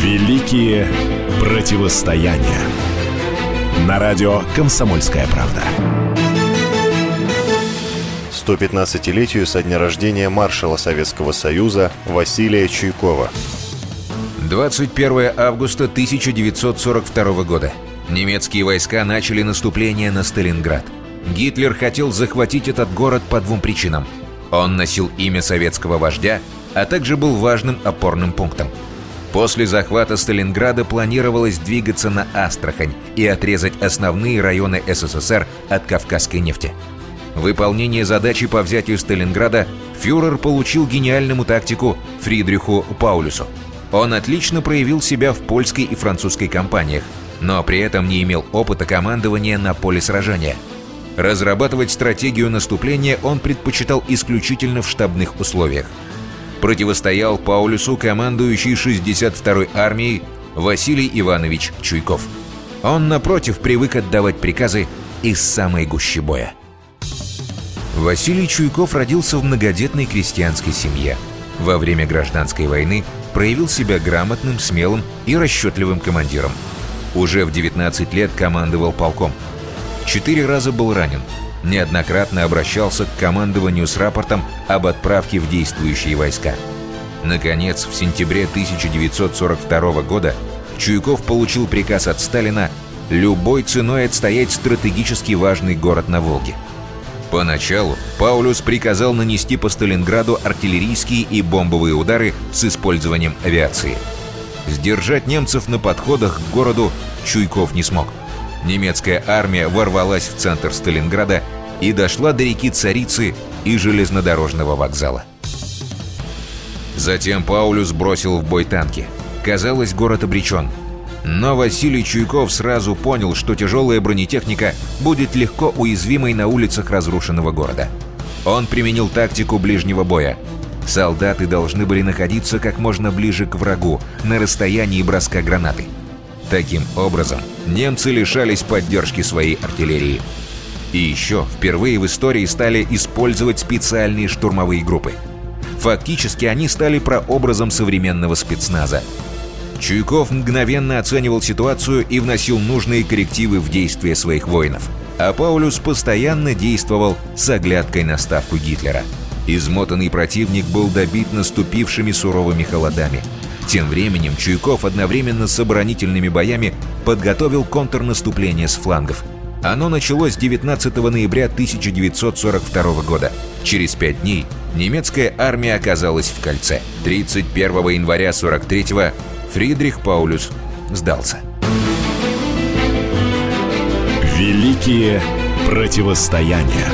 Великие противостояния. На радио «Комсомольская правда». 115-летию со дня рождения маршала Советского Союза Василия Чуйкова. 21 августа 1942 года. Немецкие войска начали наступление на Сталинград. Гитлер хотел захватить этот город по двум причинам. Он носил имя советского вождя, а также был важным опорным пунктом. После захвата Сталинграда планировалось двигаться на Астрахань и отрезать основные районы СССР от кавказской нефти. Выполнение задачи по взятию Сталинграда фюрер получил гениальному тактику Фридриху Паулюсу. Он отлично проявил себя в польской и французской кампаниях, но при этом не имел опыта командования на поле сражения. Разрабатывать стратегию наступления он предпочитал исключительно в штабных условиях – противостоял Паулюсу командующий 62-й армией Василий Иванович Чуйков. Он, напротив, привык отдавать приказы из самой гущи боя. Василий Чуйков родился в многодетной крестьянской семье. Во время гражданской войны проявил себя грамотным, смелым и расчетливым командиром. Уже в 19 лет командовал полком. Четыре раза был ранен – неоднократно обращался к командованию с рапортом об отправке в действующие войска. Наконец, в сентябре 1942 года Чуйков получил приказ от Сталина любой ценой отстоять стратегически важный город на Волге. Поначалу Паулюс приказал нанести по Сталинграду артиллерийские и бомбовые удары с использованием авиации. Сдержать немцев на подходах к городу Чуйков не смог – немецкая армия ворвалась в центр Сталинграда и дошла до реки Царицы и железнодорожного вокзала. Затем Паулюс бросил в бой танки. Казалось, город обречен. Но Василий Чуйков сразу понял, что тяжелая бронетехника будет легко уязвимой на улицах разрушенного города. Он применил тактику ближнего боя. Солдаты должны были находиться как можно ближе к врагу, на расстоянии броска гранаты – Таким образом, немцы лишались поддержки своей артиллерии. И еще впервые в истории стали использовать специальные штурмовые группы. Фактически они стали прообразом современного спецназа. Чуйков мгновенно оценивал ситуацию и вносил нужные коррективы в действия своих воинов. А Паулюс постоянно действовал с оглядкой на ставку Гитлера. Измотанный противник был добит наступившими суровыми холодами – тем временем Чуйков одновременно с оборонительными боями подготовил контрнаступление с флангов. Оно началось 19 ноября 1942 года. Через пять дней немецкая армия оказалась в кольце. 31 января 43-го Фридрих Паулюс сдался. Великие противостояния.